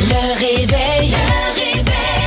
Le réveil. Le réveil.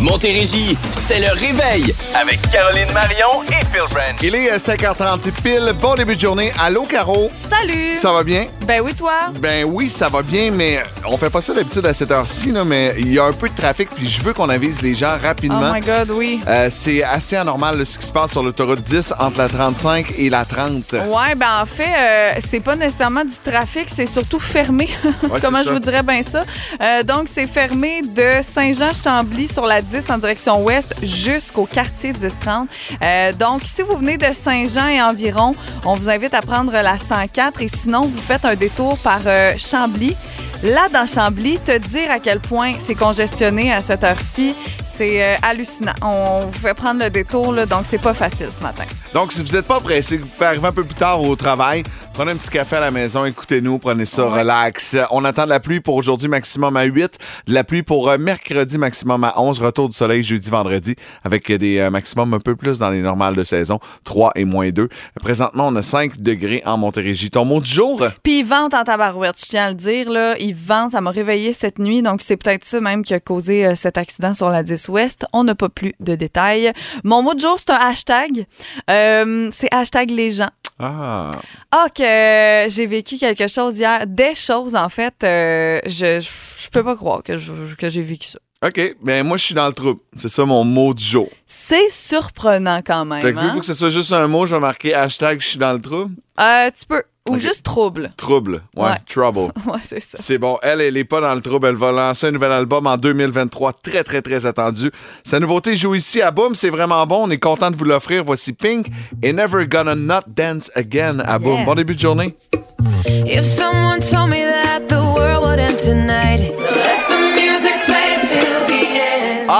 Montérégie, c'est le réveil avec Caroline Marion et Phil Brand. Il est 5h30 pile. Bon début de journée. Allô, Caro? Salut! Ça va bien? Ben oui, toi? Ben oui, ça va bien, mais on fait pas ça d'habitude à cette heure-ci, là, mais il y a un peu de trafic, puis je veux qu'on avise les gens Oh rapidement. my God, oui. Euh, c'est assez anormal là, ce qui se passe sur l'autoroute 10 entre la 35 et la 30. Ouais, ben en fait, euh, c'est pas nécessairement du trafic, c'est surtout fermé. Comment je ça. vous dirais bien ça? Euh, donc, c'est fermé de Saint-Jean-Chambly sur la 10 en direction ouest jusqu'au quartier 1030. Euh, donc, si vous venez de Saint-Jean et environ, on vous invite à prendre la 104 et sinon, vous faites un détour par euh, Chambly. Là, dans Chambly, te dire à quel point c'est congestionné à cette heure-ci, c'est euh, hallucinant. On vous fait prendre le détour, donc c'est pas facile ce matin. Donc, si vous n'êtes pas pressé, vous pouvez arriver un peu plus tard au travail, prenez un petit café à la maison, écoutez-nous, prenez ça, Ouais. relax. On attend de la pluie pour aujourd'hui, maximum à 8. De la pluie pour euh, mercredi, maximum à 11. Retour du soleil jeudi, vendredi, avec des euh, maximums un peu plus dans les normales de saison, 3 et moins 2. Présentement, on a 5 degrés en Montérégie. Ton mot du jour? Puis il vente en tabarouette, je tiens à le dire. Là, il vente, ça m'a réveillé cette nuit, donc c'est peut-être ça même qui a causé euh, cet accident sur la 10 Ouest. On n'a pas plus de détails. Mon mot du jour, c'est un hashtag. Euh, c'est hashtag les gens. Ah. Ah, que euh, j'ai vécu quelque chose hier. Des choses, en fait. euh, je, je, je peux pas croire que, je- que j'ai vécu ça. OK. Ben, moi, je suis dans le trouble. C'est ça mon mot du jour. C'est surprenant quand même. Fait que hein? vu que ce soit juste un mot, je vais marquer hashtag je suis dans le trouble? Euh, tu peux. Ou juste trouble. Trouble. Ouais, Ouais. trouble. Ouais, c'est ça. C'est bon. Elle, elle est pas dans le trouble. Elle va lancer un nouvel album en 2023. Très, très, très attendu. Sa nouveauté joue ici à Boom. C'est vraiment bon. On est content de vous l'offrir. Voici Pink et Never Gonna Not Dance Again à Boom. Yeah. Bon début de journée. If someone told me that the world would end tonight,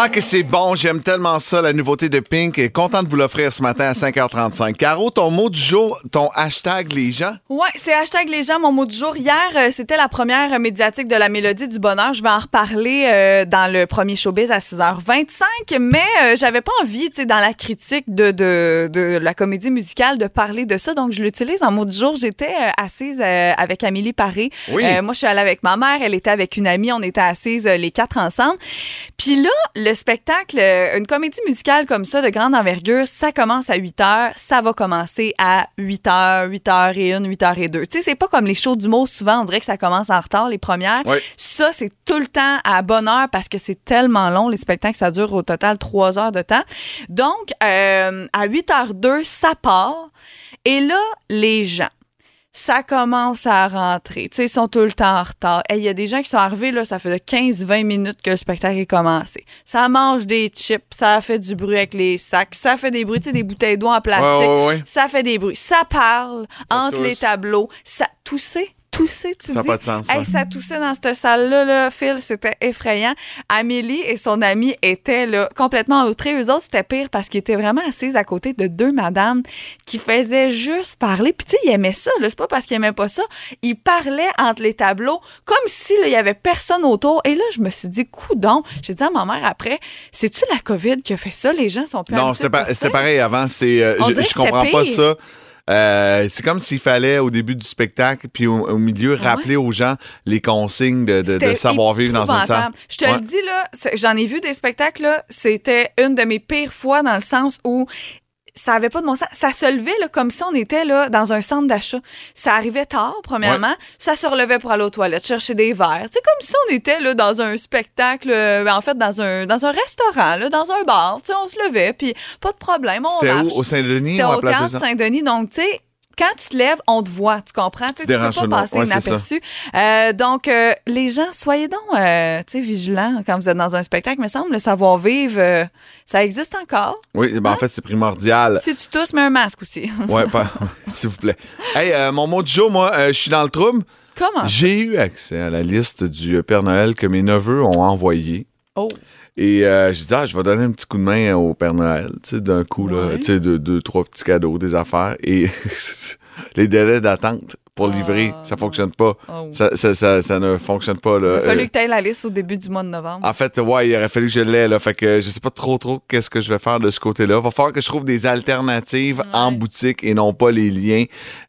Ah, que c'est bon. J'aime tellement ça, la nouveauté de Pink. Et content de vous l'offrir ce matin à 5h35. Caro, ton mot du jour, ton hashtag les gens? Ouais, c'est hashtag les gens, mon mot du jour. Hier, euh, c'était la première médiatique de la Mélodie du Bonheur. Je vais en reparler euh, dans le premier showbiz à 6h25, mais euh, j'avais pas envie, tu sais, dans la critique de, de, de la comédie musicale, de parler de ça. Donc, je l'utilise en mot du jour. J'étais euh, assise avec Amélie Paré. Oui. Moi, je suis allée avec ma mère. Elle était avec une amie. On était assises les quatre ensemble. Puis là, le spectacle, euh, une comédie musicale comme ça, de grande envergure, ça commence à 8 heures, ça va commencer à 8 heures, 8 heures et 1, 8 heures et 2. Tu sais, c'est pas comme les shows d'humour, souvent, on dirait que ça commence en retard, les premières. Oui. Ça, c'est tout le temps à bonne heure parce que c'est tellement long, les spectacles, ça dure au total 3 heures de temps. Donc, euh, à 8 h 2, ça part. Et là, les gens ça commence à rentrer. Tu sais, ils sont tout le temps en retard. Et il y a des gens qui sont arrivés, là, ça fait 15-20 minutes que le spectacle est commencé. Ça mange des chips, ça fait du bruit avec les sacs, ça fait des bruits, tu sais, des bouteilles d'eau en plastique. Ouais, ouais, ouais. Ça fait des bruits. Ça parle entre les tableaux. Ça tousser. Tousser, tu Ça a dis? pas de sens, Hey, ouais. ça toussait dans cette salle-là, là, Phil, c'était effrayant. Amélie et son amie étaient là, complètement outrés. Eux autres, c'était pire parce qu'ils étaient vraiment assises à côté de deux madames qui faisaient juste parler. Puis tu sais, ils aimaient ça. C'est pas parce qu'ils aimaient pas ça. Ils parlaient entre les tableaux comme si là, il y avait personne autour. Et là, je me suis dit, coudon. J'ai dit à ma mère après, c'est-tu la COVID qui a fait ça? Les gens sont plus Non, c'était pareil avant. C'est, euh, je, comprends pas ça. Euh, c'est comme s'il fallait, au début du spectacle, puis au, au milieu, rappeler aux gens les consignes de, de- de C'était savoir vivre dans une salle. Je te Ouais. le dis, là, j'en ai vu des spectacles, là, c'était une de mes pires fois dans le sens où ça avait pas de bon sens. Ça se levait là, comme si on était là, dans un centre d'achat. Ça arrivait tard, premièrement. Ça se relevait pour aller aux toilettes, chercher des verres. C'est comme si on était là, dans un spectacle, euh, en fait, dans un, dans un restaurant, là, dans un bar. Tu sais, on se levait, puis pas de problème, on C'était où? Au Saint-Denis C'était au Place? Saint-Denis. Donc, tu sais, quand tu te lèves, on te voit, tu comprends? Tu tu peux pas passer Ouais, inaperçu. Euh, donc, euh, les gens, soyez donc euh, vigilants quand vous êtes dans un spectacle. Il me semble, le savoir-vivre, ça existe encore. Oui, ben, en fait, c'est primordial. Si tu tousses, mets un masque aussi. Pas, s'il vous plaît. Hey, mon mot du jour, moi, je suis dans le trouble. Comment? J'ai eu accès à la liste du Père Noël que mes neveux ont envoyé. Oh. Et euh, je dis, ah, je vais donner un petit coup de main au Père Noël, tu sais, d'un coup, là, Ouais. tu sais, de deux, trois petits cadeaux, des affaires. Et les délais d'attente pour livrer, Ah, ça fonctionne pas. Oh. Ça, ça, ça, ça ne fonctionne pas, là. Il a fallu Euh, que tu aies la liste au début du mois de novembre. en fait, ouais, il aurait fallu que je l'aie, là. Fait que je sais pas trop, trop qu'est-ce que je vais faire de ce côté-là. Va falloir que je trouve des alternatives en boutique et non pas les liens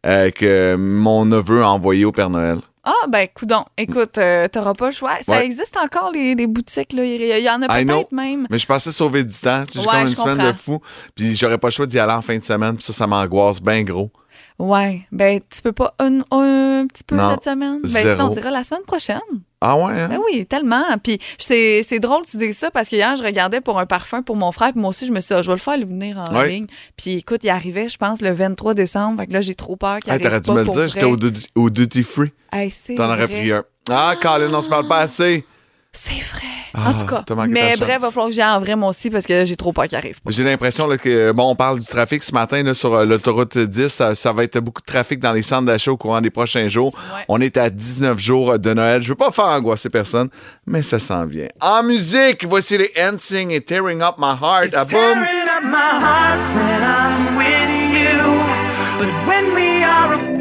euh, que mon neveu a envoyés au Père Noël. Ah, ben, coudon. Écoute, euh, t'auras pas le choix. Ça Ouais. existe encore, les, les boutiques. Là. Il y en a peut-être même. Mais je pensais sauver du temps. J'ai Ouais, comme une semaine comprends. de fou. Puis j'aurais pas le choix d'y aller en fin de semaine. Puis ça, ça m'angoisse bien gros. Ouais. Ben, tu peux pas un, un petit peu Non, cette semaine? Ben, zéro. sinon, on dira la semaine prochaine. Ah ouais, hein? Ben oui, tellement. Puis c'est drôle que tu dises ça parce que hier, je regardais pour un parfum pour mon frère. Puis moi aussi, je me suis dit, Ah, je vais le faire lui venir en Ouais. ligne. Puis écoute, il arrivait, je pense, le 23 décembre. Fait que là, j'ai trop peur qu'il Hey, arrive T'aurais dû me le dire, j'étais au, duty- au duty free. Hey, T'en aurais pris un. Ah, Colin, on se parle pas assez. C'est vrai. Ah, en tout cas. Mais bref, chance. va falloir que j'aille en vrai, moi aussi, parce que j'ai trop peur qu'il arrive. J'ai l'impression que, bon, on parle du trafic ce matin là, sur euh, l'autoroute 10. Ça, ça va être beaucoup de trafic dans les centres d'achat au courant des prochains jours. Ouais. On est à 19 jours de Noël. Je veux pas faire angoisser personne, mais ça s'en vient. En musique, voici les Hansing et Tearing Up My Heart. À boum! Tearing up my heart when I'm with you. But when we are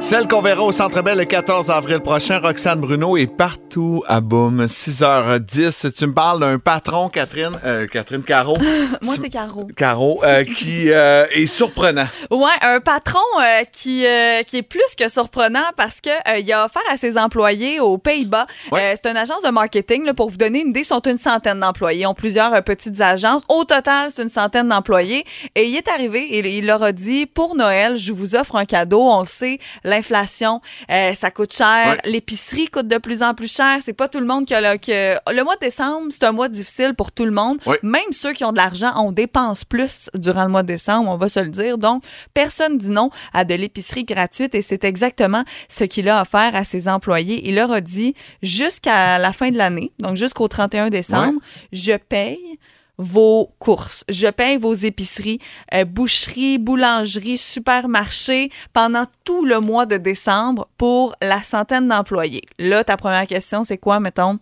Celle qu'on verra au Centre Bell le 14 avril prochain, Roxane Bruno est partout à Boom, 6h10. Tu me parles d'un patron, Catherine, euh, Catherine Caro. Moi, c'est Caro. Caro, euh, qui euh, est surprenant. Ouais, un patron euh, qui, qui est plus que surprenant parce que il a offert à ses employés aux Pays-Bas. Ouais. C'est une agence de marketing, là, pour vous donner une idée, ils sont une centaine d'employés. Ils ont plusieurs petites agences. Au total, c'est une centaine d'employés. Et il est arrivé et il leur a dit pour Noël, je vous offre un cadeau. On le sait, l'inflation, euh, ça coûte cher. Ouais. L'épicerie coûte de plus en plus cher. C'est pas tout le monde qui a le, que le mois de décembre, c'est un mois difficile pour tout le monde. Ouais. Même ceux qui ont de l'argent, on dépense plus durant le mois de décembre, on va se le dire. Donc, personne dit non à de l'épicerie gratuite et c'est exactement ce qu'il a offert à ses employés. Il leur a dit jusqu'à la fin de l'année, donc jusqu'au 31 décembre, je paye vos courses. Je paye vos épiceries, euh, boucherie, boulangerie, supermarché pendant tout le mois de décembre pour la centaine d'employés. Là, ta première question, c'est quoi, mettons?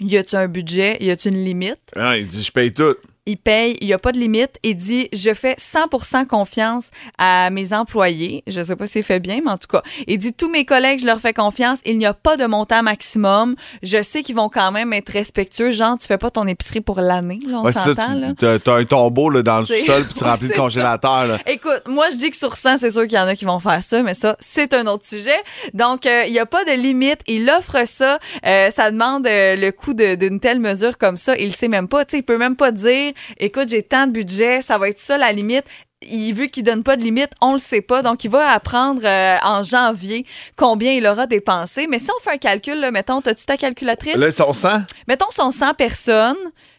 Y a-tu un budget? Y a-tu une limite? Ah, il dit, je paye tout. Il paye, il n'y a pas de limite. Il dit Je fais 100% confiance à mes employés. Je ne sais pas s'il fait bien, mais en tout cas, il dit Tous mes collègues, je leur fais confiance. Il n'y a pas de montant maximum. Je sais qu'ils vont quand même être respectueux. Genre, tu fais pas ton épicerie pour l'année, on Ouais, c'est s'entend. tu- t'as un tombeau là, dans le C'est- sol, puis tu remplis le c'est congélateur. Là. Écoute, moi, je dis que sur 100, c'est sûr qu'il y en a qui vont faire ça, mais ça, c'est un autre sujet. Donc, euh, il n'y a pas de limite. Il offre ça. Euh, ça demande euh, le coût d'une telle mesure comme ça. Il le sait même pas. Tu sais, il peut même pas dire, écoute, j'ai tant de budget, ça va être ça la limite. Il, vu qu'il donne pas de limite, on le sait pas. Donc, il va apprendre euh, en janvier combien il aura dépensé. Mais si on fait un calcul, là, mettons, as-tu ta calculatrice? Là, son sang? Mettons, sont 100 personnes,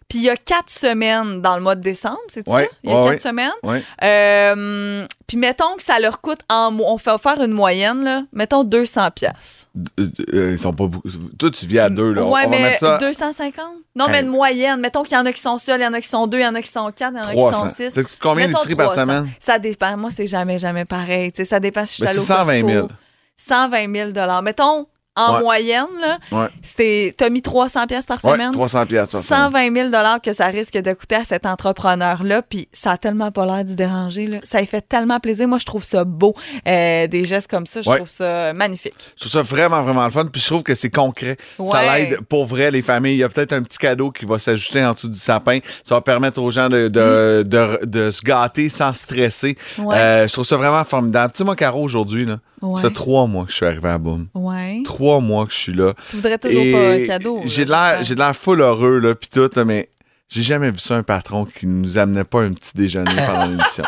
puis il y a 4 semaines dans le mois de décembre, c'est Ouais, ça? Il y a ouais, 4 ouais. semaines? Euh, puis mettons que ça leur coûte en on fait faire une moyenne là, mettons 200 pièces. Euh, ils sont pas beaucoup. Toi, tu vis à deux. Là. Ouais, on va mais mettre ça 250 Non, mais une moyenne, mettons qu'il y en a qui sont seuls, il y en a qui sont deux, il y en a qui sont quatre, il y en a qui 300. sont six. Combien d'épiceries par 300. semaine? Ça dépend. Moi, c'est jamais jamais pareil, ça dépend si je suis allée au 120 000. Costco. 120 000 Mettons en Ouais. moyenne là, Ouais. c'est t'as mis 300 pièces par Ouais, semaine. 300 pièces par semaine. 120 000 que ça risque de coûter à cet entrepreneur-là, puis ça a tellement pas l'air d'y déranger. Là. Ça lui fait tellement plaisir. Moi, je trouve ça beau, euh, des gestes comme ça. Je Ouais. trouve ça magnifique. Je trouve ça vraiment, vraiment le fun. Puis je trouve que c'est concret. Ça Ouais. l'aide pour vrai les familles. Il y a peut-être un petit cadeau qui va s'ajouter en dessous du sapin. Ça va permettre aux gens de, de, de- de se gâter sans stresser. Mm. Ouais. Euh, je trouve ça vraiment formidable. Sais, moi, Caro, aujourd'hui, là, Ouais. ça fait trois mois que je suis arrivé à Boom. Ouais. Trois mois que je suis là. Tu voudrais toujours Et pas un cadeau. J'ai de l'air, j'ai de l'air full heureux, là, pis tout, mais j'ai jamais vu ça, un patron qui nous amenait pas un petit déjeuner pendant l'émission.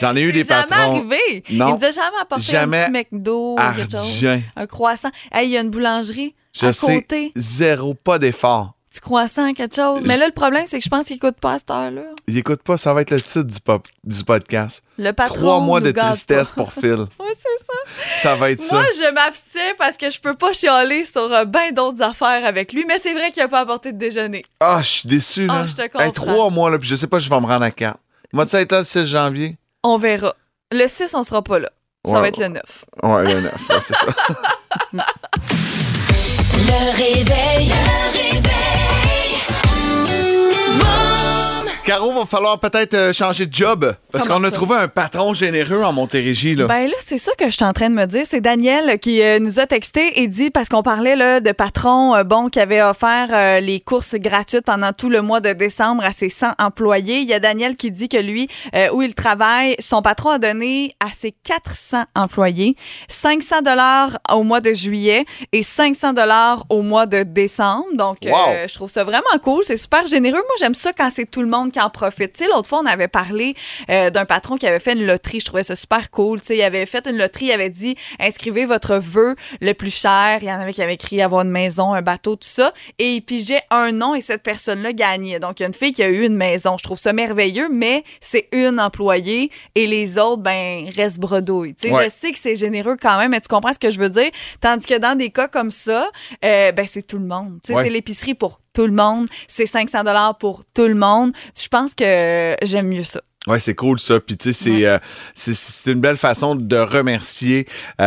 J'en ai eu des jamais patrons. arrivé. Non. Il nous a jamais apporté Jamais un petit McDo quelque chose. Un croissant. Hey, il y a une boulangerie Je à sais, côté. zéro, pas d'effort. Petit croissant, quelque chose. Mais là, le problème, c'est que je pense qu'il coûte pas à cette heure-là. Il écoute pas, ça va être le titre du, pop- du podcast. Le patron Trois mois nous de gâte tristesse pas. pour Phil. Ouais, c'est ça. Ça va être Moi, ça. je m'abstiens parce que je peux pas chialer sur euh, ben d'autres affaires avec lui, mais c'est vrai qu'il a pas apporté de déjeuner. Ah, je suis déçu, là. Ah, je te Hey, comprends. trois mois, là, puis je sais pas, je vais me rendre à quatre. Moi, tu sais, être là le 6 janvier. On verra. Le 6, on sera pas là. Ça Ouais. va être le 9. Ouais, le 9, ouais, c'est ça. Le réveil. Le réveil. Caro, va falloir peut-être euh, changer de job parce qu'on a trouvé un patron généreux en Montérégie. Là. Ben là, c'est ça que je suis en train de me dire. C'est Daniel qui euh, nous a texté et dit, parce qu'on parlait là, de patron euh, bon, qui avait offert les courses gratuites pendant tout le mois de décembre à ses 100 employés. Il y a Daniel qui dit que lui, où il travaille, son patron a donné à ses 400 employés 500 dollars au mois de juillet et 500 dollars au mois de décembre. Donc, Wow. je trouve ça vraiment cool. C'est super généreux. Moi, j'aime ça quand c'est tout le monde qui en profite. Tu sais, l'autre fois, on avait parlé euh, d'un patron qui avait fait une loterie. Je trouvais ça super cool. Tu sais, il avait fait une loterie. Il avait dit inscrivez votre vœu le plus cher. Il y en avait qui avaient écrit avoir une maison, un bateau, tout ça. Et il pigeait un nom et cette personne-là gagnait. Donc, il y a une fille qui a eu une maison. Je trouve ça merveilleux, mais c'est une employée et les autres, ben, restent bredouilles. Tu sais, Ouais. je sais que c'est généreux quand même, mais tu comprends ce que je veux dire? Tandis que dans des cas comme ça, euh, ben, c'est tout le monde. Tu sais, Ouais. c'est l'épicerie pour tout le monde. C'est 500 dollars pour tout le monde. Je pense que j'aime mieux ça. Ouais, c'est cool ça. Puis tu sais, c'est Ouais. euh, c'est- une belle façon de remercier euh,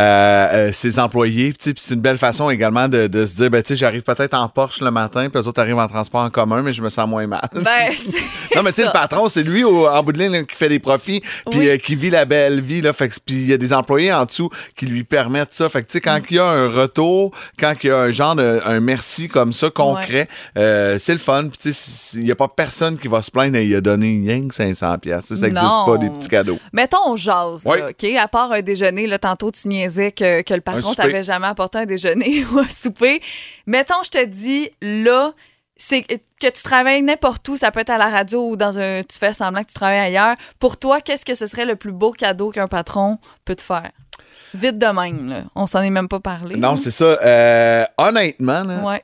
euh, ses employés. Puis c'est une belle façon également de, de se dire, ben tu sais, j'arrive peut-être en Porsche le matin, puis les autres arrivent en transport en commun, mais je me sens moins mal. Ben, Non, mais tu sais, le patron, c'est lui au- en bout de ligne là, qui fait des profits, puis Oui. qui vit la belle vie. Là, fait que, puis il y a des employés en dessous qui lui permettent ça. Fait que, tu sais, quand Mm. il y a un retour, quand il y a un genre de un merci comme ça, concret, euh, c'est le fun. Puis, tu sais, il n'y a pas personne qui va se plaindre, il a donné rien que 500$. piastres. Ça n'existe pas, des petits cadeaux. Mettons, on jase, Oui. là, OK? À part un déjeuner, là, tantôt, tu niaisais que, que le patron t'avait jamais apporté un déjeuner ou un souper. Mettons, je te dis, là, c'est que tu travailles n'importe où, ça peut être à la radio ou dans un... Tu fais semblant que tu travailles ailleurs. Pour toi, qu'est-ce que ce serait le plus beau cadeau qu'un patron peut te faire? Vite de même, là. On s'en est même pas parlé. Non, c'est ça. Euh, honnêtement, là, Ouais.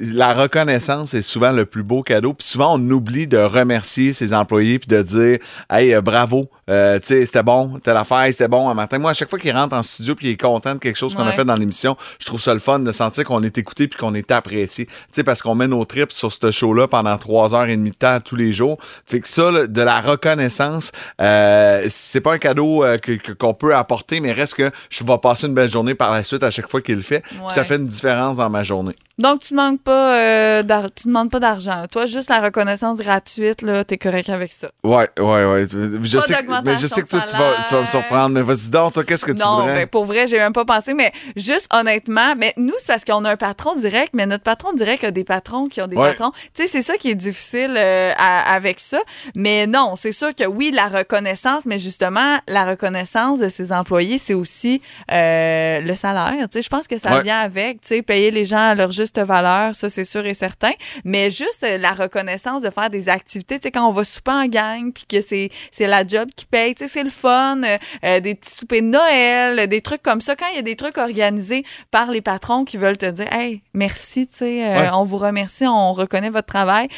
la reconnaissance est souvent le plus beau cadeau. Puis souvent, on oublie de remercier ses employés puis de dire, hey, euh, bravo, euh, tu sais, c'était bon, telle affaire, c'était bon un matin. Moi, à chaque fois qu'il rentre en studio puis il est content de quelque chose qu'on a fait dans l'émission, je trouve ça le fun de sentir qu'on est écouté puis qu'on est apprécié. Tu sais, parce qu'on met nos trips sur ce show-là pendant trois heures et demie de temps tous les jours. Fait que ça, là, de la reconnaissance, euh, c'est pas un cadeau euh, qu'on peut apporter, mais reste que je vais passer une belle journée par la suite à chaque fois qu'il le fait. Puis ça fait une différence dans ma journée. Donc, tu pas, euh, d'ar- tu demandes pas d'argent. Toi, juste la reconnaissance gratuite, là, t'es correct avec ça. Ouais, ouais, ouais. Je Pas sais, que, mais je sais que toi, tu vas, tu vas me surprendre. Mais vas-y donc, toi, qu'est-ce que tu non, voudrais? ben, pour vrai, j'ai même pas pensé, mais juste honnêtement, mais nous, c'est parce qu'on a un patron direct, mais notre patron direct a des patrons qui ont des Ouais. patrons. Tu sais, c'est ça qui est difficile euh, à- avec ça. Mais non, c'est sûr que oui, la reconnaissance, mais justement, la reconnaissance de ses employés, c'est aussi euh, le salaire. Tu sais, je pense que ça Ouais. vient avec, tu sais, payer les gens à leur juste valeur, ça, c'est sûr et certain. Mais juste euh, la reconnaissance de faire des activités, tu sais, quand on va souper en gang, puis que c'est c'est la job qui paye, tu sais, c'est le fun, euh, des petits soupers de Noël, des trucs comme ça. Quand il y a des trucs organisés par les patrons qui veulent te dire, hey, merci, tu sais, euh, Ouais. on vous remercie, on reconnaît votre travail,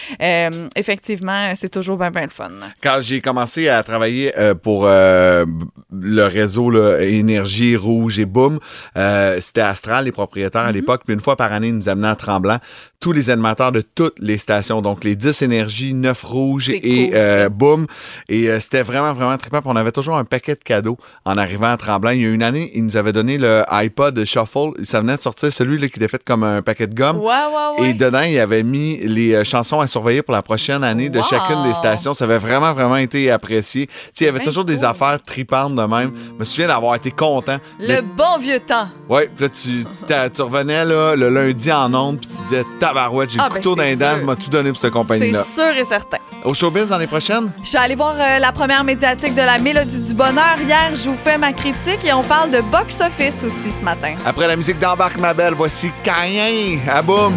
effectivement, c'est toujours bien, bien le fun. Quand j'ai commencé à travailler pour le réseau là, Énergie Rouge et Boom, euh, c'était Astral, les propriétaires à l'époque. Puis une fois par année, ils nous amenaient à Tremblant tous les animateurs de toutes les stations. Donc les 10 Énergie, 9 Rouge C'est et cool, euh, ça. Boom. Et euh, c'était vraiment, vraiment trippant. Puis on avait toujours un paquet de cadeaux en arrivant à Tremblant. Il y a une année, ils nous avaient donné le iPod Shuffle. Ça venait de sortir celui là, qui était fait comme un paquet de gomme. Ouais, ouais, ouais. Et dedans, il avait mis les euh, chansons à surveiller pour la prochaine année de Wow. chacune des stations. Ça avait vraiment, vraiment été apprécié. Tu sais, il y avait toujours des affaires tripantes de même. Je me souviens d'avoir été content. Le bon vieux temps. Ouais, puis là, tu, tu revenais là, le lundi en ondes, puis tu disais Tabarouette, j'ai Ah, le ben, couteau c'est dents, sûr. m'a tout donné pour cette C'est compagnie-là. sûr et certain. Au showbiz l'année prochaine? Je suis allée voir euh, la première médiatique de la Mélodie du Bonheur. Hier, je vous fais ma critique et on parle de box-office aussi ce matin. Après la musique d'Embarque ma belle, voici Cayen à boum.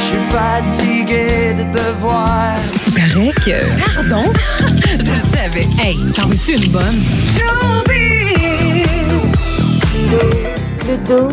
Je suis fatigué de te voir. Paraît que. Pardon? Je le savais. Hey, t'en veux-tu une bonne? Le dos,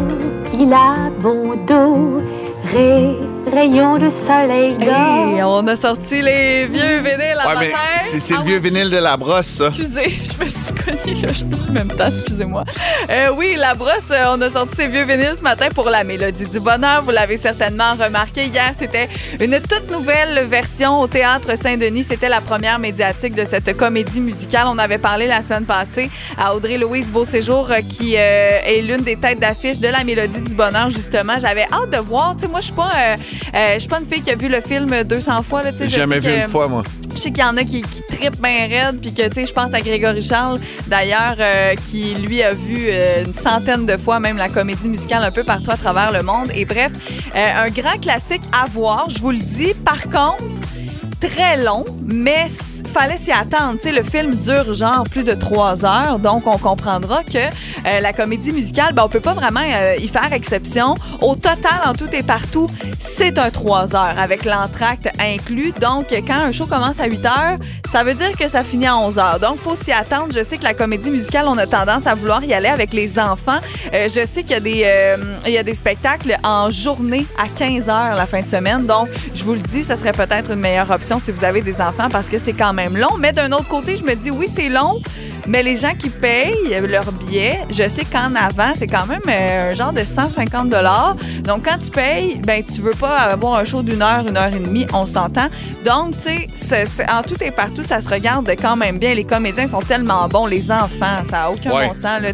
il a bon dos. Ré, rayons de soleil Hey, on a sorti les vieux vinyles à Ouais, c'est c'est Ah le vieux oui, vinyle de la brosse, ça. Excusez, je me suis cognée là, en même temps, excusez-moi. Euh, oui, la brosse, euh, on a sorti ces vieux vinyles ce matin pour la Mélodie du Bonheur. Vous l'avez certainement remarqué hier, c'était une toute nouvelle version au Théâtre Saint-Denis. C'était la première médiatique de cette comédie musicale. On avait parlé la semaine passée à Audrey-Louise Beauséjour, euh, qui euh, est l'une des têtes d'affiche de la Mélodie du Bonheur, justement. J'avais hâte de voir. Tu sais, moi, je suis pas, euh, euh, je suis pas une fille qui a vu le film 200 fois. Là, J'ai jamais vu que- une fois, moi. je sais qu'il y en a qui, qui trippent bien raide, puis que, tu sais, je pense à Grégory Charles, d'ailleurs, euh, qui, lui, a vu euh, une centaine de fois même la comédie musicale un peu partout à travers le monde. Et bref, euh, un grand classique à voir, je vous le dis. Par contre, très long, mais fallait s'y attendre. Tu sais, le film dure genre plus de trois heures, donc on comprendra que euh, la comédie musicale, ben, on peut pas vraiment euh, y faire exception. Au total, en tout et partout, c'est un trois heures avec l'entracte inclus. Donc, quand un show commence à 8 heures, ça veut dire que ça finit à 11 heures. Donc, faut s'y attendre. Je sais que la comédie musicale, on a tendance à vouloir y aller avec les enfants. Euh, je sais qu'il y a des, y a des spectacles en journée à 15 heures la fin de semaine. Donc, je vous le dis, ça serait peut-être une meilleure option si vous avez des enfants parce que c'est quand même long. Mais d'un autre côté, je me dis, oui, c'est long, mais les gens qui payent leur billet, je sais qu'en avant, c'est quand même euh, un genre de 150 Donc, quand tu payes, ben, tu veux pas avoir un show d'une heure, une heure et demie, on s'entend. Donc, tu sais, en tout et partout, ça se regarde quand même bien. Les comédiens sont tellement bons, les enfants, ça n'a aucun Ouais. bon sens. Là.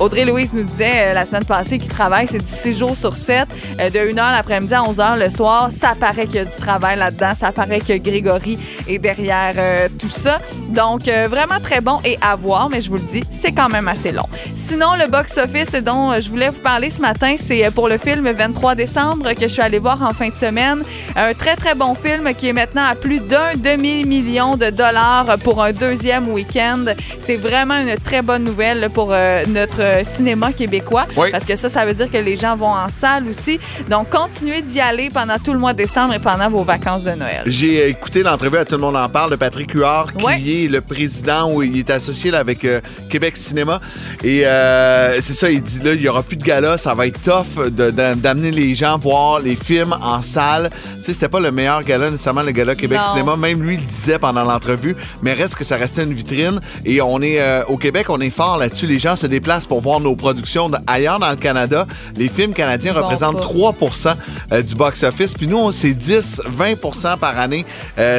Audrey-Louise nous disait euh, la semaine passée qu'il travaille, c'est du 6 jours sur 7, euh, de 1h l'après-midi à 11h le soir. Ça paraît qu'il y a du travail là-dedans. Ça paraît que Grégory est derrière euh, tout ça. Donc, vraiment très bon et à voir, mais je vous le dis, c'est quand même assez long. Sinon, le box-office dont euh, je voulais vous parler ce matin, c'est euh, pour le film 23 décembre que je suis allée voir en fin de semaine. Un très, très bon film qui est maintenant à plus d'un demi-million de dollars pour un deuxième week-end. C'est vraiment une très bonne nouvelle pour euh, notre cinéma québécois. Oui. Parce que ça, ça veut dire que les gens vont en salle aussi. Donc, continuez d'y aller pendant tout le mois de décembre et pendant vos vacances de Noël. J'ai écouté l'entrevue à Tout le monde en parle de Patrick Huard, qui est le président ou il est associé là, avec euh, Québec Cinéma. Et euh, c'est ça, il dit là, il n'y aura plus de gala, ça va être tough d'amener les gens voir les films en salle. Tu sais, c'était pas le meilleur gala nécessairement, le gala Québec Non. Cinéma. Même lui le disait pendant l'entrevue, mais reste que ça restait une vitrine. Et on est euh, au Québec, on est fort là-dessus. Les gens se déplacent pour voir nos productions ailleurs dans le Canada. Les films canadiens vont représentent pas. 3% euh, du box-office. Puis nous, c'est 10-20% par année.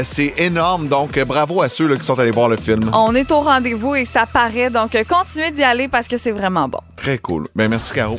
C'est énorme. Donc, bravo à ceux là, qui sont allés voir le film. On est au rendez-vous et ça paraît. Donc, continuez d'y aller parce que c'est vraiment bon. Très cool. Ben, merci, Caro.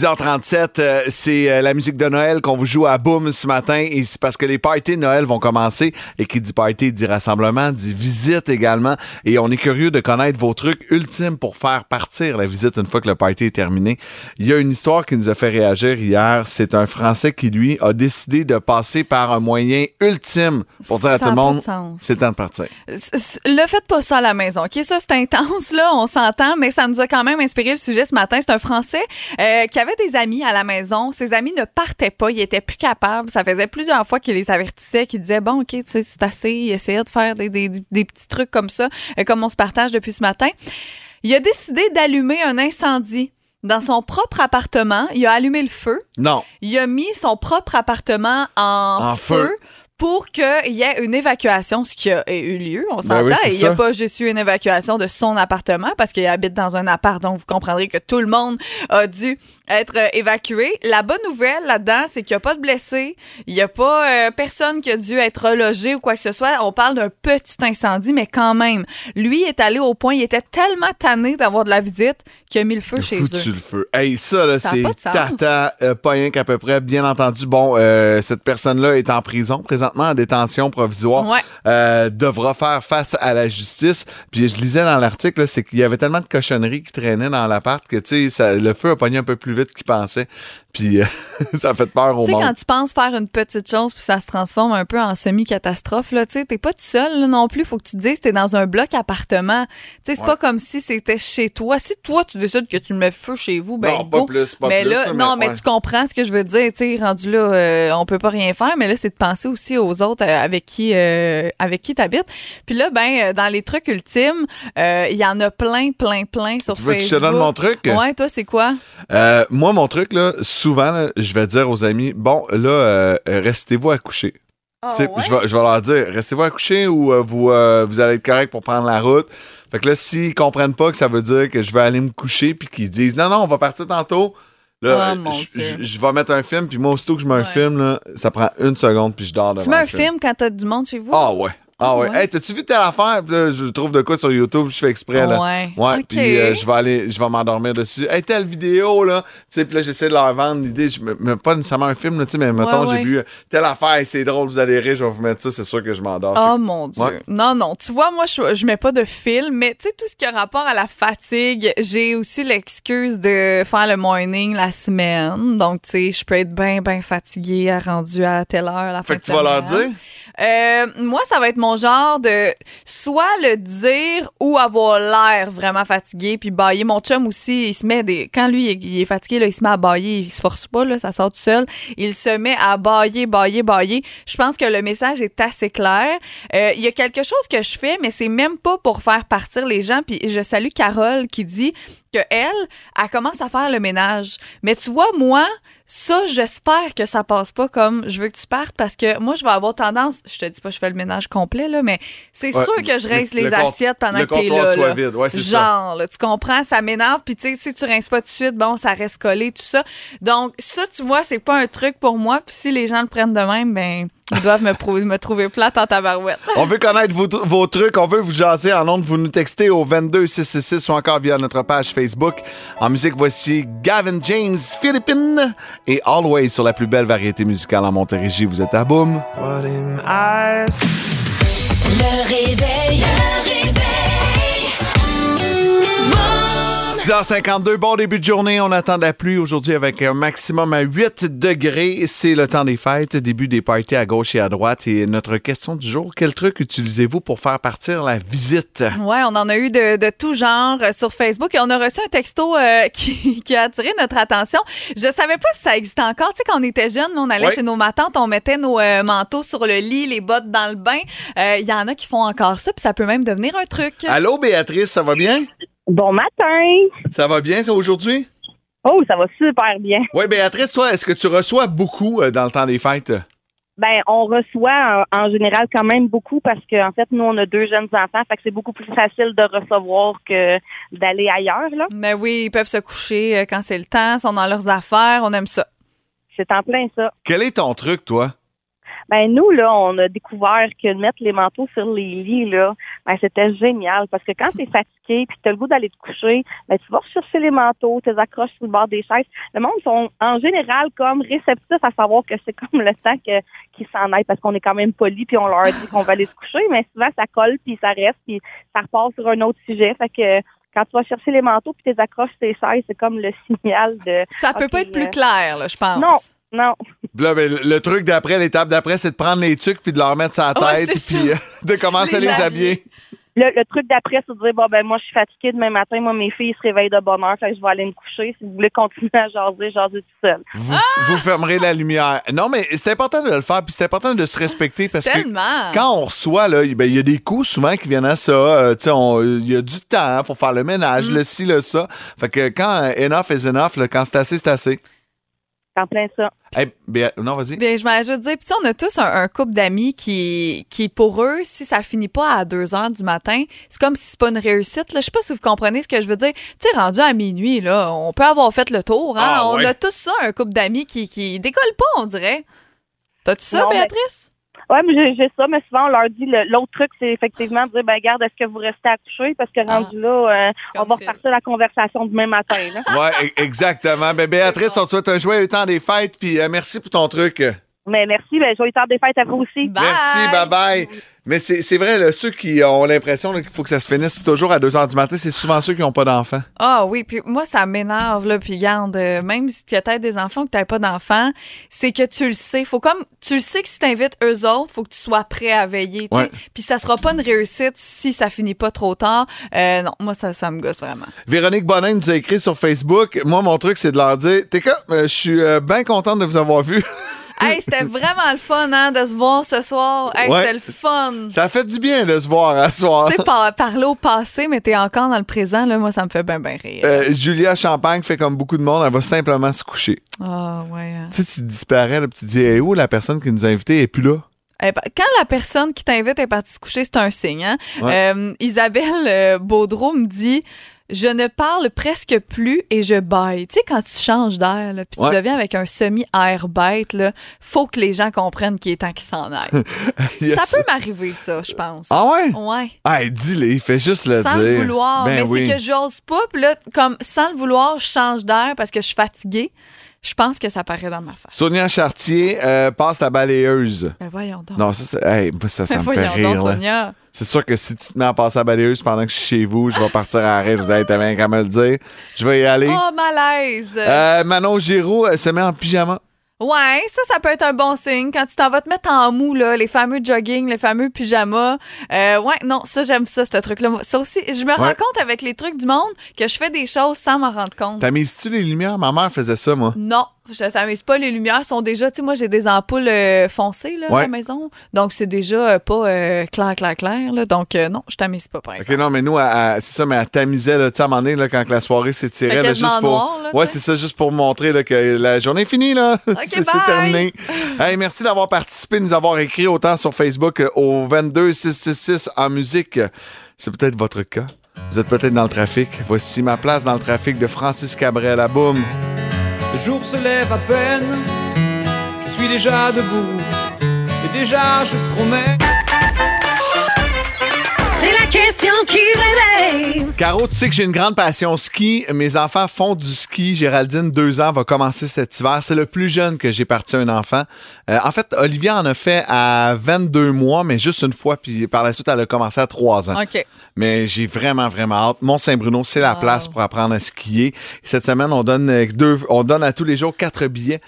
6h37, euh, c'est euh, la musique de Noël qu'on vous joue à Boom ce matin et c'est parce que les parties de Noël vont commencer et qui dit party dit rassemblement, dit visite également et on est curieux de connaître vos trucs ultimes pour faire partir la visite une fois que le party est terminé. Il y a une histoire qui nous a fait réagir hier, c'est un Français qui lui a décidé de passer par un moyen ultime pour dire à tout le monde c'est temps de partir. Le faites pas ça à la maison. OK, ça, c'est intense, là, on s'entend, mais ça nous a quand même inspiré le sujet ce matin. C'est un Français euh, qui avait des amis à la maison. Ses amis ne partaient pas, il était plus capable. Ça faisait plusieurs fois qu'il les avertissait, qu'il disait, bon, OK, tu sais, c'est assez. Il essayait de faire des, des- des petits trucs comme ça, euh, comme on se partage depuis ce matin. Il a décidé d'allumer un incendie. Dans son propre appartement, il a allumé le feu. Non. Il a mis son propre appartement en, En feu. feu. Pour qu'il y ait une évacuation, ce qui a eu lieu, on s'entend. Ben oui, Et il n'y a pas juste eu une évacuation de son appartement parce qu'il habite dans un appart, donc vous comprendrez que tout le monde a dû être euh, évacué. La bonne nouvelle là-dedans, c'est qu'il n'y a pas de blessés, il n'y a pas euh, personne qui a dû être logé ou quoi que ce soit. On parle d'un petit incendie, mais quand même. Lui est allé au point, il était tellement tanné d'avoir de la visite qu'il a mis le feu chez foutu eux. le feu. Hey, ça, là, c'est tata, euh, pas rien qu'à peu près. Bien entendu, bon, euh, cette personne-là est en prison, présentement en détention provisoire. Ouais. Euh, devra faire face à la justice. Puis je lisais dans l'article, c'est qu'il y avait tellement de cochonneries qui traînaient dans l'appart que, tu sais, ça- le feu a pogné un peu plus vite qu'il pensait. Puis euh, ça a fait peur au Tu sais, monde. quand tu penses faire une petite chose puis ça se transforme un peu en semi-catastrophe, là, tu sais, t'es pas tout seul là, non plus. Faut que tu te dises que t'es dans un bloc appartement. Tu sais, c'est pas comme si c'était chez toi. Si toi, tu décides que tu le mets feu chez vous, ben Non, pas plus, pas mais plus, là, mais non, mais ouais. tu comprends ce que je veux dire. Tu sais, rendu là, euh, on peut pas rien faire, mais là, c'est de penser aussi aux autres euh, avec qui avec qui t'habites. Puis là, ben, dans les trucs ultimes, il y en a plein, plein, plein sur Tu veux je te donne mon truc? Ouais, toi, c'est quoi? Moi, mon truc, là, souvent, là, je vais dire aux amis, bon, là, euh, restez-vous à coucher. Ah, je, vais, je vais leur dire, restez-vous à coucher ou euh, vous, euh, vous allez être correct pour prendre la route. Fait que là, s'ils comprennent pas que ça veut dire que je vais aller me coucher puis qu'ils disent, non, non, on va partir tantôt. Là, Oh, mon je, vais mettre un film, puis moi, aussitôt que je mets un film, là, ça prend une seconde, puis je dors devant Tu mets un film quand t'as du monde chez vous? Ah ouais. Ah ouais. Ouais. Hey, t'as-tu vu telle affaire? Puis là, je trouve de quoi sur YouTube, je fais exprès, là. Ouais. Puis euh, je vais aller, je vais m'endormir dessus. Hey, telle vidéo, là. Tu sais, puis là, j'essaie de leur vendre l'idée. Je me, pas nécessairement un film, là, tu sais, mais mettons, ouais. j'ai vu euh, telle affaire, c'est drôle, vous allez rire, je vais vous mettre ça, c'est sûr que je m'endors. Oh mon Dieu. Non, non. Tu vois, moi, je, je mets pas de film, mais tu sais, tout ce qui a rapport à la fatigue, j'ai aussi l'excuse de faire le morning la semaine. Donc, tu sais, je peux être bien, bien fatiguée, rendu à telle heure la fin Fait que tu vas leur dire? Euh, moi, ça va être mon genre de soit le dire ou avoir l'air vraiment fatigué puis bailler. Mon chum aussi, il se met des quand lui il est, fatigué là, il se met à bailler, il se force pas là, ça sort tout seul. Il se met à bailler, bailler, bailler. Je pense que le message est assez clair. Euh, Il y a quelque chose que je fais, mais c'est même pas pour faire partir les gens. Puis je salue Carole qui dit que elle, elle commence à faire le ménage. Mais tu vois, moi, ça, j'espère que ça passe pas comme je veux que tu partes parce que moi, je vais avoir tendance, je te dis pas, je fais le ménage complet, là, mais c'est Ouais, sûr que je rince le les assiettes pendant le que t'es là. soit là. vide. Ouais, c'est ça. Genre, là, tu comprends, ça m'énerve. Puis tu sais, si tu rinces pas tout de suite, bon, ça reste collé, tout ça. Donc, ça, tu vois, c'est pas un truc pour moi. Puis si les gens le prennent de même, ben, ils doivent me, prou- me trouver plate en tabarouette. On veut connaître vos, vos trucs, on veut vous jaser en ondes, vous nous textez au 22666 ou encore via notre page Facebook. En musique, voici Gavin James, Philippines et Always sur la plus belle variété musicale en Montérégie. Vous êtes à Boom. What am I? Le réveil. Le réveil. 6h52, bon début de journée. On attend de la pluie aujourd'hui avec un maximum à 8 degrés. C'est le temps des fêtes, début des parties à gauche et à droite. Et notre question du jour, quel truc utilisez-vous pour faire partir la visite? Ouais, on en a eu de, de tout genre sur Facebook et on a reçu un texto euh, qui, qui a attiré notre attention. Je savais pas si ça existait encore. Tu sais, quand on était jeunes, on allait chez nos matantes, on mettait nos euh, manteaux sur le lit, les bottes dans le bain. Euh, Il y en a qui font encore ça, puis ça peut même devenir un truc. Allô, Béatrice, ça va bien? Bon matin! Ça va bien, ça, aujourd'hui? Oh, ça va super bien. Oui, Béatrice, toi, est-ce que tu reçois beaucoup euh, dans le temps des fêtes? Ben, on reçoit en, en général quand même beaucoup parce qu'en fait, nous, on a deux jeunes enfants, fait que c'est beaucoup plus facile de recevoir que d'aller ailleurs, là. Mais oui, ils peuvent se coucher euh, quand c'est le temps, ils sont dans leurs affaires, on aime ça. C'est en plein ça. Quel est ton truc, toi? Ben, nous, là, on a découvert que mettre les manteaux sur les lits, là, ben, c'était génial parce que quand t'es fatigué puis t'as le goût d'aller te coucher, ben, tu vas rechercher les manteaux, t'es accroches sur le bord des chaises. Le monde sont, en général, comme réceptifs à savoir que c'est comme le temps que, qu'ils s'en aillent parce qu'on est quand même poli puis on leur dit qu'on va aller se coucher, mais souvent, ça colle puis ça reste puis ça repart sur un autre sujet. Fait que, quand tu vas chercher les manteaux puis t'es accroches sur tes chaises, c'est comme le signal de. Ça peut pas être plus clair, là, je pense. Non, non. Là, ben, le, truc d'après, l'étape d'après, c'est de prendre les tucs puis de leur mettre sa Ouais, tête c'est puis euh, de commencer à Les habiller. Le, le truc d'après, c'est de dire, bon, ben, moi, je suis fatiguée demain matin. Moi, mes filles se réveillent de bonne heure. Fait que je vais aller me coucher. Si vous voulez continuer à jaser, jaser tout seul. Vous, vous fermerez la lumière. Non, mais c'est important de le faire puis c'est important de se respecter parce que quand on reçoit, là, ben, il y a des coups souvent qui viennent à ça. Euh, tu sais, on- il y a du temps, faut faire le ménage, Mm. le ci, le ça. Fait que quand enough is enough, là, quand c'est assez, c'est assez. En plein ça. Hey, Béa- non, vas-y. Bien, je vais juste dire, puis tu sais, on a tous un, un couple d'amis qui, qui, pour eux, si ça finit pas à 2 heures du matin, c'est comme si c'est pas une réussite. Là. Je sais pas si vous comprenez ce que je veux dire. Tu sais, rendu à minuit, là, on peut avoir fait le tour. Hein? Ah, on ouais. a tous ça, un couple d'amis qui, qui décolle pas, on dirait. T'as-tu ça, Non, mais- Béatrice? Ouais, mais j'ai- j'ai ça, mais souvent, on leur dit, l'autre truc, c'est effectivement de dire, ben, garde, est-ce que vous restez à coucher? Parce que rendu là, euh, on va repartir la conversation demain matin, là. Ouais, e- exactement. Ben, Béatrice, on te souhaite un joyeux temps des fêtes puis euh, merci pour ton truc. Mais merci, ben, joyeux temps des fêtes à vous aussi. Bye. Merci, bye bye. Mais c'est c'est vrai, là, ceux qui ont l'impression là, qu'il faut que ça se finisse toujours à 2 h du matin, c'est souvent ceux qui n'ont pas d'enfants. Ah oui, puis moi, ça m'énerve, là. Puis garde, euh, même si tu as peut-être des enfants ou que tu pas d'enfants, c'est que tu le sais. Faut comme, tu le sais que si tu invites eux autres, faut que tu sois prêt à veiller, tu sais. Ouais. Puis ça sera pas une réussite si ça finit pas trop tard. Euh, non, moi, ça, ça me gosse vraiment. Véronique Bonin nous a écrit sur Facebook. Moi, mon truc, c'est de leur dire T'es quoi, euh, je suis euh, bien contente de vous avoir vu. hey, c'était vraiment le fun, hein, de se voir ce soir. Hey, Ouais. c'était le fun. Ça fait du bien de se voir à soir. Tu sais, par- parler au passé, mais t'es encore dans le présent, là, moi, ça me fait bien, bien rire. Euh, Julia Champagne fait comme beaucoup de monde, elle va simplement se coucher. Ah, ouais. hein. Tu sais, tu disparais, là, puis tu dis, hey, où la personne qui nous a invités est plus là? Eh ben, Quand la personne qui t'invite est partie se coucher, c'est un signe. Hein? Ouais. Euh, Isabelle euh, Baudreau me dit Je ne parle presque plus et je baille. Tu sais, quand tu changes d'air, puis Ouais. tu deviens avec un semi-air bête, là, faut que les gens comprennent qu'il est temps qu'ils s'en aillent. Yes. Ça peut m'arriver, ça, je pense. Ah ouais? Ouais. Ah, dis-le, il fait juste le sans dire. le vouloir. Ben mais oui. c'est que j'ose pas. Puis là, comme sans le vouloir, je change d'air parce que je suis fatiguée. Je pense que ça paraît dans ma face. Sonia Chartier euh, passe la balayeuse. Ben voyons donc. Non, ça, hey, moi, ça, ça Ben me fait voyons rire. donc, là. Sonia. C'est sûr que si tu te mets à passer la balayeuse pendant que je suis chez vous, je vais partir à arrêt. Je vais être bien qu'à me le dire. Je vais y aller. Oh, malaise. Euh, Manon Giroux, elle se met en pyjama. Ouais, ça, ça peut être un bon signe. Quand tu t'en vas te mettre en mou, là, les fameux jogging, les fameux pyjamas. Euh, ouais, non, ça, j'aime ça, ce truc-là. Ça aussi, je me rends compte avec les trucs du monde que je fais des choses sans m'en rendre compte. T'as mis-tu les lumières? Ma mère faisait ça, moi. Non, je t'amuse pas. Les lumières sont déjà, tu sais, moi, j'ai des ampoules euh, foncées, là, à Ouais. la maison. Donc, c'est déjà euh, pas euh, clair, clair, clair, là. Donc, euh, non, je t'amuse pas, par OK, exemple. non, mais nous, elle- c'est ça, mais elle tamisait, là, tu sais, à un moment donné, là, quand la soirée s'étirait, Fait là, quasiment juste pour. noir, là, ouais, tu sais. c'est ça, juste pour montrer là, que la journée est finie, là. c'est c'est bye! terminé. Hey, merci d'avoir participé, de nous avoir écrit autant sur Facebook euh, au 22666 en musique. C'est peut-être votre cas. Vous êtes peut-être dans le trafic. Voici ma place dans le trafic de Francis Cabrel à Boum. Le jour se lève à peine, je suis déjà debout, et déjà je promets. Caro, tu sais que j'ai une grande passion ski. Mes enfants font du ski. Géraldine, deux ans, va commencer cet hiver. C'est le plus jeune que j'ai parti un enfant. Euh, en fait, Olivia en a fait à 22 mois, mais juste une fois. Puis par la suite, elle a commencé à 3 ans. OK. Mais j'ai vraiment, vraiment hâte. Mont-Saint-Bruno, c'est la Wow. place pour apprendre à skier. Cette semaine, on donne, euh, deux, on donne à tous les jours quatre billets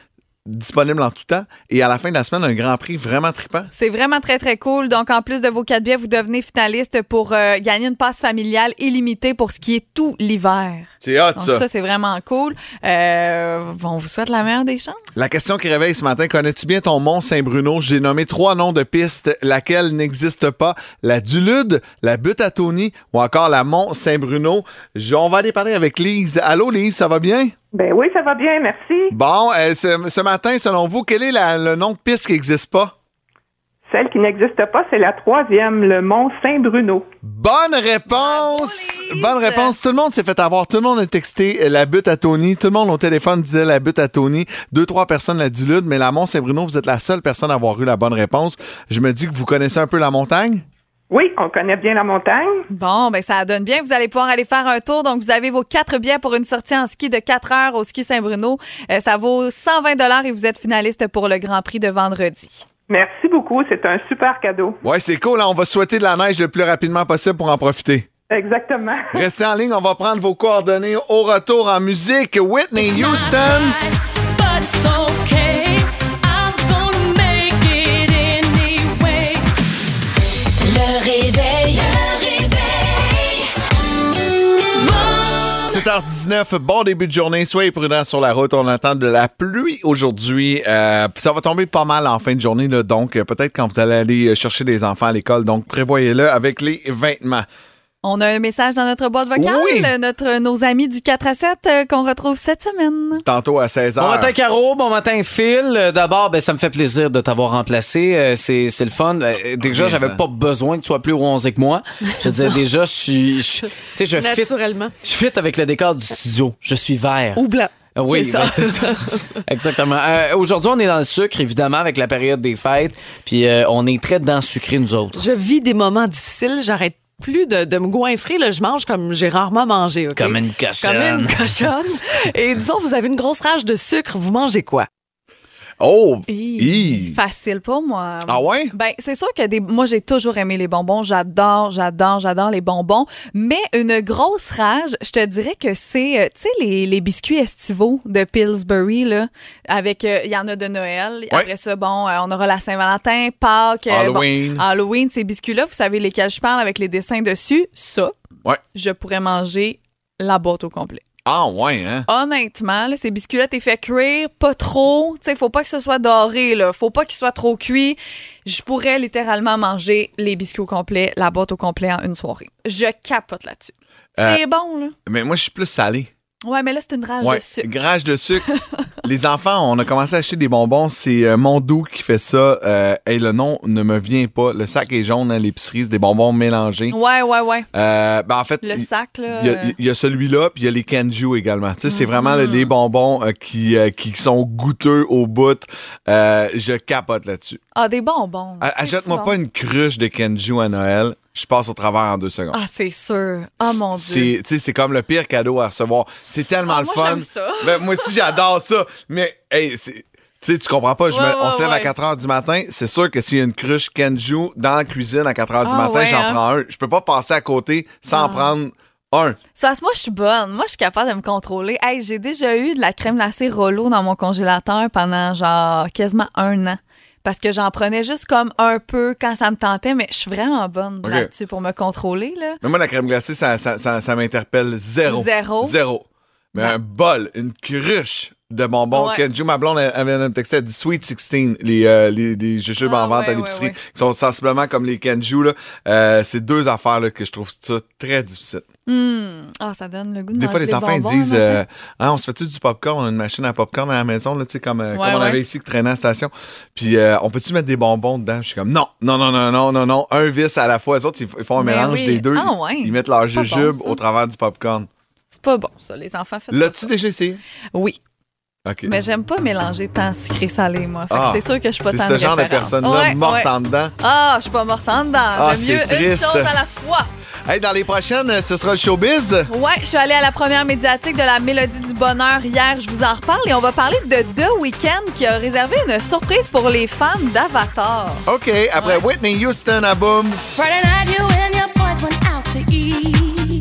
disponibles en tout temps. Et à la fin de la semaine, un grand prix vraiment trippant. C'est vraiment très, très cool. Donc, en plus de vos quatre billets, vous devenez finaliste pour euh, gagner une passe familiale illimitée pour skier tout l'hiver. C'est hot, Donc, ça. ça, c'est vraiment cool. Euh, on vous souhaite la meilleure des chances. La question qui réveille ce matin, connais-tu bien ton Mont Saint-Bruno? J'ai nommé trois noms de pistes, laquelle n'existe pas? La Dulude, la Butte à Tony ou encore la Mont Saint-Bruno? On va aller parler avec Lise. Allô, Lise, ça va bien? Ben oui, ça va bien, merci. Bon, euh, ce, ce matin, selon vous, quel est la- le nom de piste qui n'existe pas? Celle qui n'existe pas, c'est la troisième, le Mont Saint-Bruno. Bonne réponse! Bonne réponse. Tout le monde s'est fait avoir. Tout le monde a texté euh, la butte à Tony. Tout le monde au téléphone disait la butte à Tony. Deux, trois personnes la Dulude, mais la Mont-Saint-Bruno, vous êtes la seule personne à avoir eu la bonne réponse. Je me dis que vous connaissez un peu la montagne. Oui, on connaît bien la montagne. Bon, ben ça donne bien. Vous allez pouvoir aller faire un tour. Donc, vous avez vos quatre billets pour une sortie en ski de 4 heures au ski Saint-Bruno. Euh, ça vaut 120 et vous êtes finaliste pour le Grand Prix de vendredi. Merci beaucoup, c'est un super cadeau. Ouais, c'est cool. hein. On va souhaiter de la neige le plus rapidement possible pour en profiter. Exactement. Restez en ligne, on va prendre vos coordonnées au retour en musique. Whitney Houston. 7h19, bon début de journée. Soyez prudents sur la route. On attend de la pluie aujourd'hui. Euh, ça va tomber pas mal en fin de journée, là, donc euh, peut-être quand vous allez aller chercher des enfants à l'école. Donc prévoyez-le avec les vêtements. On a un message dans notre boîte vocale. Oui. Notre, nos amis du 4 à 7 euh, qu'on retrouve cette semaine. Tantôt à 16h. Bon matin, Caro. Bon matin, Phil. Euh, D'abord, ben, ça me fait plaisir de t'avoir remplacé. Euh, c'est, c'est le fun. Euh, déjà, j'avais pas besoin que tu sois plus bronzé que moi. Je veux dire, déjà, je suis. je- Tu sais, je fit, Naturellement. je fit avec le décor du studio. Je suis vert. Ou blanc. Oui, C'est ça. ben, c'est ça. Exactement. Euh, aujourd'hui, on est dans le sucre, évidemment, avec la période des fêtes. Puis euh, on est très dedans sucré, nous autres. Je vis des moments difficiles. J'arrête plus de, de me goinfrer. Là. Je mange comme j'ai rarement mangé. OK? Comme une cochonne. Comme une cochonne. Et disons, vous avez une grosse rage de sucre. Vous mangez quoi? Oh! Hi. Hi. Facile pour moi. Ah ouais? Ben, c'est sûr que des... moi, j'ai toujours aimé les bonbons. J'adore, j'adore, j'adore les bonbons. Mais une grosse rage, je te dirais que c'est, euh, tu sais, les, les biscuits estivaux de Pillsbury, là, avec, euh, il y en a de Noël. Après ça, bon, euh, on aura la Saint-Valentin, Pâques. euh, bon, Halloween. Halloween, ces biscuits-là, vous savez lesquels je parle avec les dessins dessus? Ça, Ouais. je pourrais manger la boîte au complet. Ah ouais, hein? Honnêtement, là, ces biscuits-là, t'es fait cuire, pas trop. Tu sais, faut pas que ce soit doré, là. Faut pas qu'ils soient trop cuits. Je pourrais littéralement manger les biscuits au complet, la boîte au complet en une soirée. Je capote là-dessus. Euh, C'est bon, là. Mais moi, je suis plus salé. Ouais, mais là, c'est une rage Ouais, de sucre. grage de sucre. les enfants, on a commencé à acheter des bonbons. C'est euh, Mondou qui fait ça. Euh, et le nom ne me vient pas. Le sac est jaune à l'épicerie. C'est des bonbons mélangés. Ouais, ouais, ouais. Euh, ben en fait, Le sac, là. il y a, il y a celui-là, puis il y a les Kenju également. Tu sais, c'est vraiment Mm-hmm. les bonbons euh, qui, euh, qui sont goûteux au bout. Euh, je capote là-dessus. Ah, des bonbons. Achète-moi bon? pas une cruche de Kenju à Noël. Je passe au travers en deux secondes. Ah, c'est sûr. Ah, mon Dieu. C'est, comme le pire cadeau à recevoir. C'est tellement Ah, le moi, fun. ça. Ben, moi aussi, j'adore ça. Mais, hey, c'est. Tu sais, tu comprends pas, je me- Ouais, on ouais, se lève à ouais. 4 h du matin. C'est sûr que s'il y a une cruche Kenju dans la cuisine à 4 h du Ah, matin, j'en hein? prends un. Je peux pas passer à côté sans en Ah. prendre un. Ça, moi, je suis bonne. Moi, je suis capable de me contrôler. Hey, j'ai déjà eu de la crème glacée Rollo dans mon congélateur pendant genre quasiment un an. Parce que j'en prenais juste comme un peu quand ça me tentait, mais je suis vraiment bonne là-dessus pour me contrôler. Là. Mais moi, la crème glacée, ça, ça, ça, ça m'interpelle zéro. Zéro? Zéro. Mais un bol, une cruche de bonbons. Ouais. Kenju, ma blonde, elle elle texter, elle dit Sweet 16, les, euh, les, les jujubes Ah, en vente ouais, à l'épicerie, ouais, qui sont sensiblement comme les Kenju. Euh, c'est deux affaires là, que je trouve ça très difficile. Hum. Ah, ça donne le goût de Des fois, les enfants, ils disent euh, ah, On se fait-tu du popcorn? On a une machine à popcorn à la maison, là, tu sais, comme, Ouais, comme on ouais. avait ici qui traînait à la station. Puis, euh, on peut-tu mettre des bonbons dedans? Je suis comme Non, non, non, non, non, non, non. Un vis à la fois. Les autres, ils, font un Mais mélange oui. des deux. Ah, Ils- ouais. Ils mettent leur bon, jujube au travers du popcorn. C'est pas bon, ça, les enfants. L'as-tu déjà essayé? Oui. Mais j'aime pas mélanger tant sucré-salé, moi. Fait que Ah, c'est sûr que je suis pas C'est tant ce de genre de personne-là Ouais, morte ouais. en dedans. Ah, je suis pas morte en dedans. Ah, J'aime mieux une chose à la fois. Hey, dans les prochaines, ce sera le showbiz? Ouais, je suis allée à la première médiatique de la Mélodie du Bonheur hier. Je vous en reparle et on va parler de The Weeknd qui a réservé une surprise pour les fans d'Avatar. OK, après Whitney Houston à Boom. Friday night, you and your boys went out to eat.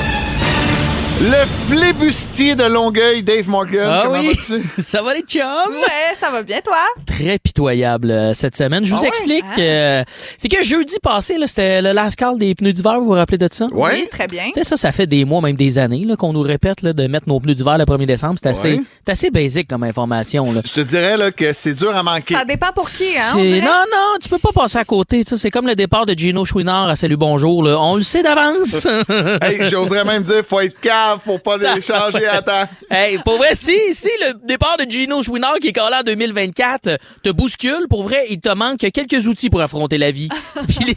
Le flibustier de Longueuil, Dave Morgan. Ah Comment oui. vas-tu? Ça va les chums? Ouais, ça va bien, toi? Très pitoyable euh, cette semaine. Je vous Ah ouais? explique. euh, c'est que jeudi passé, là, c'était le last call des pneus d'hiver, vous vous rappelez de ça? Ouais. Oui, très bien. Tu sais, ça, ça fait des mois, même des années, là, qu'on nous répète là, de mettre nos pneus d'hiver le 1er décembre. C'est assez, Ouais. c'est assez basique comme information. Là. Je te dirais là, que c'est dur à manquer. Ça dépend pour qui, hein? on non, non, tu peux pas passer à côté. C'est comme le départ de Gino Chouinard à Salut Bonjour. Là. On le sait d'avance. Hey, j'oserais même dire, faut être cave pour pas les changer à temps. Hey, pour vrai, si, si le départ de Gino Chouinard qui est collé en 2024 euh, te bouscule, pour vrai, il te manque quelques outils pour affronter la vie. Puis les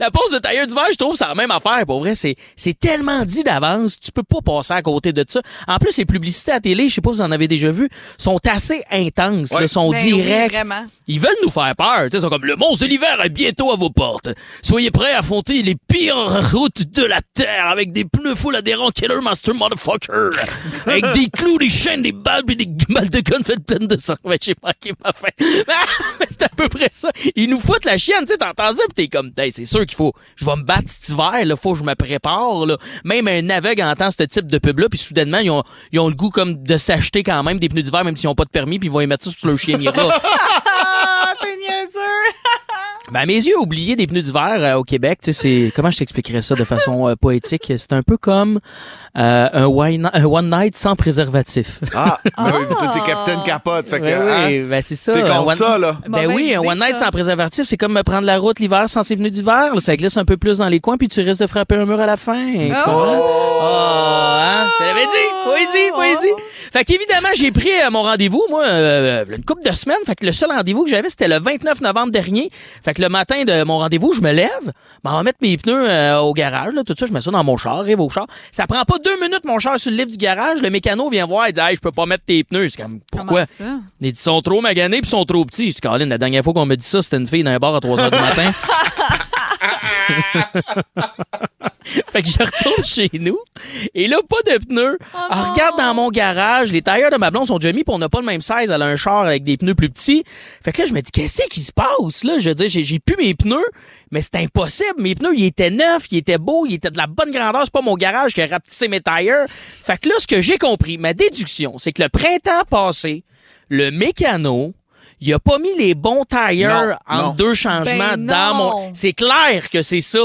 la pose de tailleur d'hiver, je trouve, c'est la même affaire. Pour vrai, c'est, c'est tellement dit d'avance, tu peux pas passer à côté de ça. En plus, les publicités à télé, je sais pas si vous en avez déjà vu, sont assez intenses, Ouais. là, sont Ben oui, directes. vraiment. Ils veulent nous faire peur. tu sais, Ils sont comme le monstre de l'hiver est bientôt à vos portes. Soyez prêts à affronter les pires routes de la Terre avec des pneus full adhérents Killer Master Motherfucker. avec des clous, des chaînes, des balles et des balles de gun faites pleines de sang. Ouais, j'ai manqué ma fin. Mais c'est à peu près ça. Ils nous foutent la chienne. Tu sais, t'entends ça pis t'es comme, Hey, c'est sûr qu'il faut, je vais me battre cet hiver, là. Faut que je me prépare, là. Même un aveugle entend ce type de pub-là puis soudainement, ils ont, ils ont le goût comme de s'acheter quand même des pneus d'hiver même s'ils ont pas de permis puis ils vont y mettre ça sur leur chien Ben, à mes yeux, oublier des pneus d'hiver euh, au Québec, tu sais, c'est comment je t'expliquerais ça de façon euh, poétique? C'est un peu comme euh, un, wine- un one night sans préservatif. Ah, ben oui, toi, t'es capitaine capote. Fait que, Ben hein, oui, ben c'est ça. T'es un contre one- ça, là? Ben Mauvaise oui, un one night ça. sans préservatif, c'est comme me prendre la route l'hiver sans ses pneus d'hiver. là. Ça glisse un peu plus dans les coins, puis tu risques de frapper un mur à la fin. Tu Oh! comprends? Oh, hein? Tu l'avais dit? Poésie, poésie. Fait qu'évidemment, j'ai pris euh, mon rendez-vous, moi, euh, une couple de semaines. Fait que le seul rendez-vous que j'avais, c'était le 29 novembre dernier. Fait que le matin de mon rendez-vous, je me lève, m'en vais mettre mes pneus euh, au garage, là, tout ça, je mets ça dans mon char, arrive au char. Ça prend pas deux minutes, mon char sur le lift du garage. Le mécano vient voir, il dit, hey, je peux pas mettre tes pneus. C'est comme, pourquoi? Comment ça? Il dit, ils sont trop maganés puis ils sont trop petits. Je dis, Caroline, la dernière fois qu'on me dit ça, c'était une fille dans un bar à 3 h du matin. fait que je retourne chez nous. Et là, pas de pneus. Alors, regarde dans mon garage, les tailleurs de ma blonde sont déjà mis, puis on n'a pas le même size. Elle a un char avec des pneus plus petits. Fait que là, je me dis, qu'est-ce qui se passe, là? Je veux dire, j'ai, plus mes pneus, mais c'est impossible. Mes pneus, ils étaient neufs, ils étaient beaux, ils étaient de la bonne grandeur. C'est pas mon garage qui a rapetissé mes tailleurs. Fait que là, ce que j'ai compris, ma déduction, c'est que le printemps passé, le mécano, il a pas mis les bons tailleurs en deux changements Ben dans non. mon. C'est clair que c'est ça.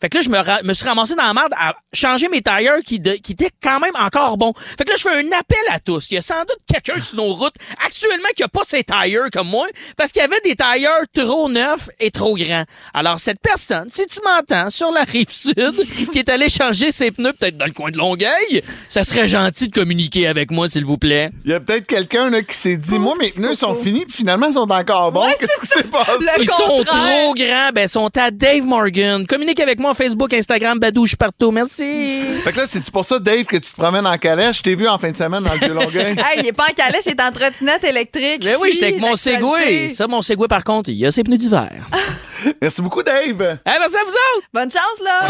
Fait que là, je me, me suis ramassé dans la merde à changer mes tailleurs qui, de- qui étaient quand même encore bons. Fait que là, je fais un appel à tous. Il y a sans doute quelqu'un sur nos routes actuellement qui a pas ses tailleurs comme moi parce qu'il y avait des tailleurs trop neufs et trop grands. Alors, cette personne, si tu m'entends sur la rive sud, qui est allé changer ses pneus peut-être dans le coin de Longueuil, ça serait gentil de communiquer avec moi, s'il vous plaît. Il y a peut-être quelqu'un là, qui s'est dit Moi, mes pneus sont finis, puis finalement, ils sont encore bons. Qu'est-ce qui s'est passé? Ils sont trop grands. Ben, ils sont à Dave Morgan. Communique avec moi Facebook, Instagram, Badouche partout. Merci. Fait que là, c'est-tu pour ça, Dave, que tu te promènes en calèche? Je t'ai vu en fin de semaine dans le vieux Longueuil. Hey, il est pas en calèche, il est en trottinette électrique. Ben oui, j'étais avec mon Segway. Ça, mon Segway, par contre, il a ses pneus d'hiver. Merci beaucoup, Dave. merci à vous autres. Bonne chance, là.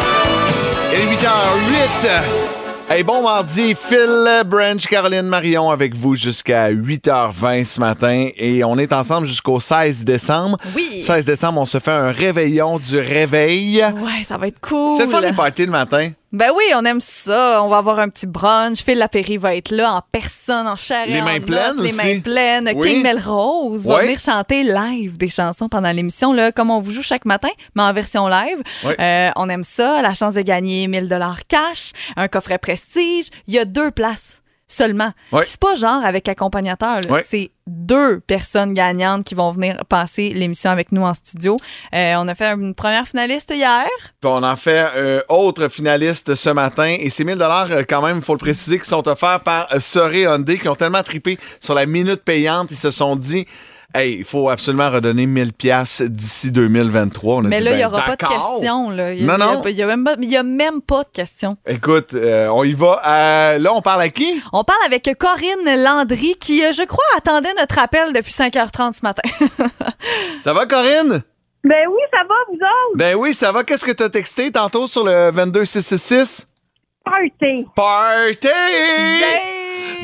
Il est 8h08. Hey, bon mardi, Phil Branch, Caroline Marion avec vous jusqu'à 8h20 ce matin et on est ensemble jusqu'au 16 décembre. Oui. 16 décembre, on se fait un réveillon du réveil. Ouais, ça va être cool. C'est le fun les parties le matin. Ben oui, on aime ça. On va avoir un petit brunch. Phil Lapéry va être là en personne, en chair et Les en mains os, pleines Les aussi. mains pleines. Oui. King Melrose va venir chanter live des chansons pendant l'émission, là, comme on vous joue chaque matin, mais en version live. Ouais. Euh, on aime ça. La chance de gagner 1000 dollars cash, un coffret prestige. Il y a deux places seulement. Ouais. Puis C'est pas genre avec accompagnateur. Ouais. C'est deux personnes gagnantes qui vont venir passer l'émission avec nous en studio. Euh, on a fait une première finaliste hier. Puis on en fait euh, autre finaliste ce matin. Et ces 1000 dollars, quand même, il faut le préciser, qui sont offerts par euh, Soré Hyundai, qui ont tellement trippé sur la minute payante. Ils se sont dit, hey, il faut absolument redonner 1000 pièces d'ici 2023. On a Mais dit, là, il n'y ben, aura pas de. Là. Y a- Non, non. Il n'y a, même pas- il y a même pas de questions. Écoute, euh, on y va. Euh, là, on parle à qui? On parle avec Corinne Landry qui, euh, je crois, attendait notre appel depuis 5h30 ce matin. Ça va, Corinne? Ben oui, ça va, vous autres? Ben oui, ça va. Qu'est-ce que t'as texté tantôt sur le 22666? Party! Party!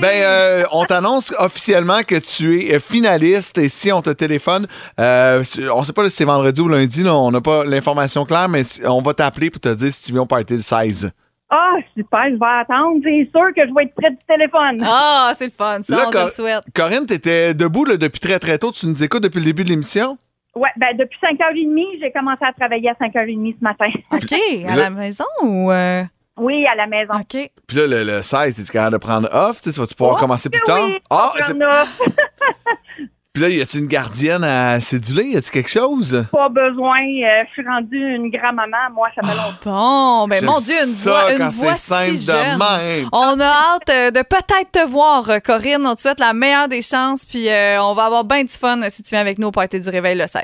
Ben, euh, on t'annonce officiellement que tu es euh, finaliste et si on te téléphone, euh, on sait pas si c'est vendredi ou lundi, là, on n'a pas l'information claire, mais si- on va t'appeler pour te dire si tu viens au party le 16. Ah, super, je vais attendre. C'est sûr que je vais être près du téléphone. Ah, c'est le fun, ça, Là, on te Cor- le souhaite. Corinne, t'étais debout là, depuis très très tôt. Tu nous écoutes depuis le début de l'émission? Ouais, ben depuis 5h30, j'ai commencé à travailler à 5h30 ce matin. OK, à la maison ou... euh? Oui, à la maison. OK. Puis là, le, le 16, es-tu capable de prendre off? Tu sais, vas-tu pouvoir Oh, commencer plus tard? oui, Ah, on c'est- puis là, y a-tu une gardienne à céduler? Y a-tu quelque chose? pas besoin. euh, je suis rendue une grand-maman. Moi, ça fait longtemps. Bon, ben mon Dieu, une ça voix, une quand voix si de jeune. même. On a hâte euh, de peut-être te voir, euh, Corinne. On te souhaite la meilleure des chances, puis euh, on va avoir bien du fun si tu viens avec nous au party du réveil le 16.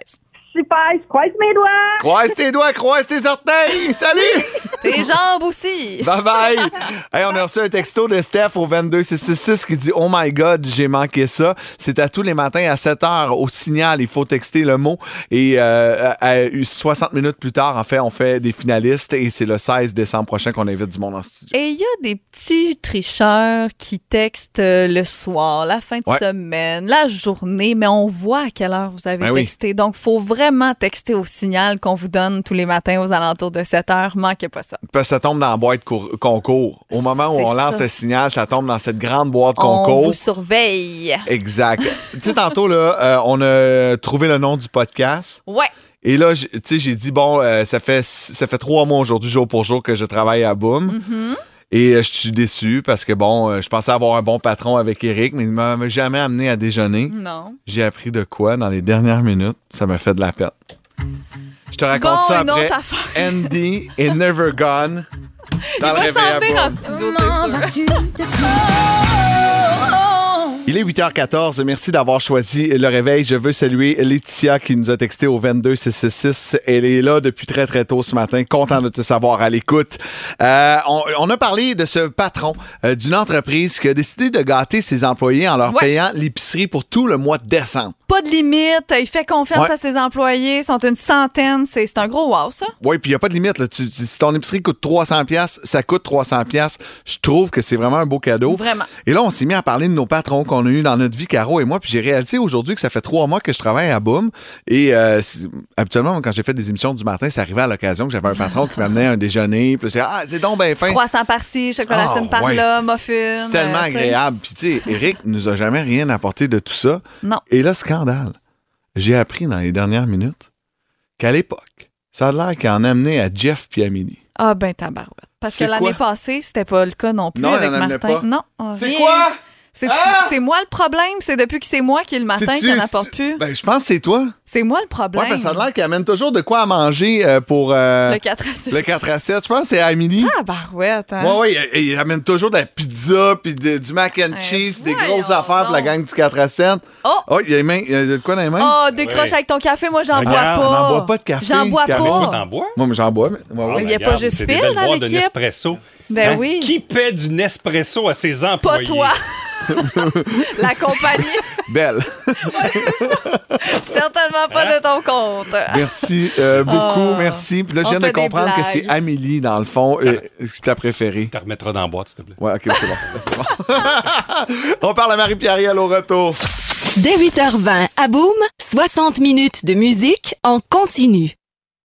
Super, je croise mes doigts. Croise tes doigts, croise tes orteils! Salut! Tes jambes aussi. Bye bye! Hey, on a reçu un texto de Steph au 22666 qui dit Oh my God, j'ai manqué ça. C'est à tous les matins à 7 h au signal. Il faut texter le mot. Et euh, à- à 60 minutes plus tard, en fait, on fait des finalistes et c'est le 16 décembre prochain qu'on invite du monde en studio. Et il y a des petits tricheurs qui textent euh, le soir, la fin de Ouais. semaine, la journée, mais on voit à quelle heure vous avez Ben oui. texté. Donc, il faut vraiment texter au signal qu'on vous donne tous les matins aux alentours de 7 heures. Manquez pas ça. Parce que ça tombe dans la boîte cour- concours. Au moment où on lance ça. le signal, ça tombe dans cette grande boîte On concours. vous surveille. Exact. tu sais, tantôt, là, euh, on a trouvé le nom du podcast. Ouais. Et là, tu sais, j'ai dit, bon, euh, ça, fait, ça fait trois mois aujourd'hui, jour pour jour, que je travaille à Boom. Mhm. Et euh, je suis déçu parce que, bon, euh, je pensais avoir un bon patron avec Eric, mais il m'a m'a jamais amené à déjeuner. Non. J'ai appris de quoi dans les dernières minutes? Ça m'a fait de la peine. Je te raconte Bon, ça après. Andy est Never Gone. Dans Il le va s'en en studio, c'est sûr. Il est 8h14. Merci d'avoir choisi le réveil. Je veux saluer Laetitia qui nous a texté au 22666. Elle est là depuis très, très tôt ce matin. Content de te savoir à l'écoute. Euh, on, on a parlé de ce patron euh, d'une entreprise qui a décidé de gâter ses employés en leur Ouais. payant l'épicerie pour tout le mois de décembre. Pas de limite. Il fait confiance Ouais. à ses employés. Ils sont une centaine. C'est un gros wow, ça. Oui, puis il n'y a pas de limite. Là. Tu- tu- si ton épicerie coûte 300$, piastres, ça coûte 300$. piastres. Je trouve que c'est vraiment un beau cadeau. Vraiment. Et là, on s'est mis à parler de nos patrons qu'on a eu dans notre vie, Caro et moi. Puis j'ai réalisé aujourd'hui que ça fait trois mois que je travaille à Boom. Et euh, habituellement, quand j'ai fait des émissions du matin, ça arrivait à l'occasion que j'avais un patron qui m'amenait un déjeuner. Puis c'est Ah, c'est donc bien fin. Croissant par-ci, chocolatine Ah, par ouais. là, muffin. C'est tellement euh, agréable. Puis, tu sais, Eric nous a jamais rien apporté de tout ça. Non. Et là, scandale. J'ai appris dans les dernières minutes qu'à l'époque, ça a l'air qu'il en amenait à Jeff puis Amélie. Ah, ben, tabarouette. Parce que l'année passée, c'était pas le cas non plus Non, avec Martin. pas. Non. C'est quoi? C'est Ah! c'est moi le problème? C'est depuis que c'est moi qui le matin qui n'apporte plus? Ben, je pense que c'est toi. C'est moi le problème. Ouais, parce que ça a l'air qu'il amène toujours de quoi à manger euh, pour. euh, Le 4 à 7. Le 4 à 7. Je pense que c'est Amélie. Ah, barouette, hein? Ouais, ouais, il, il amène toujours de la pizza, puis de- du mac and cheese, puis des grosses affaires pour la gang du 4 à 7. Oh! il y a, mains- il y a de quoi dans les mains? Oh, décroche avec ton café, moi j'en bois pas. on n'en boit pas de café. J'en bois pas. Toi, t'en bois? Moi, mais j'en bois. mais- ouais, ouais. Il y a pas juste c'est des Phil dans boîtes de l'équipe. Nespresso. Ben Hein? oui. Qui paie du Nespresso à ses Pas employés? toi. La compagnie. Belle. Certainement pas de ton compte. Merci euh, beaucoup, Oh. merci. Puis là, je viens de comprendre que c'est Amélie, dans le fond, euh, ta préférée. Tu remettras dans la boîte, s'il te plaît. Ouais, OK, c'est bon. C'est bon. On parle à Marie-Pierre au retour. Dès 8h20 à Boom, 60 minutes de musique en continu.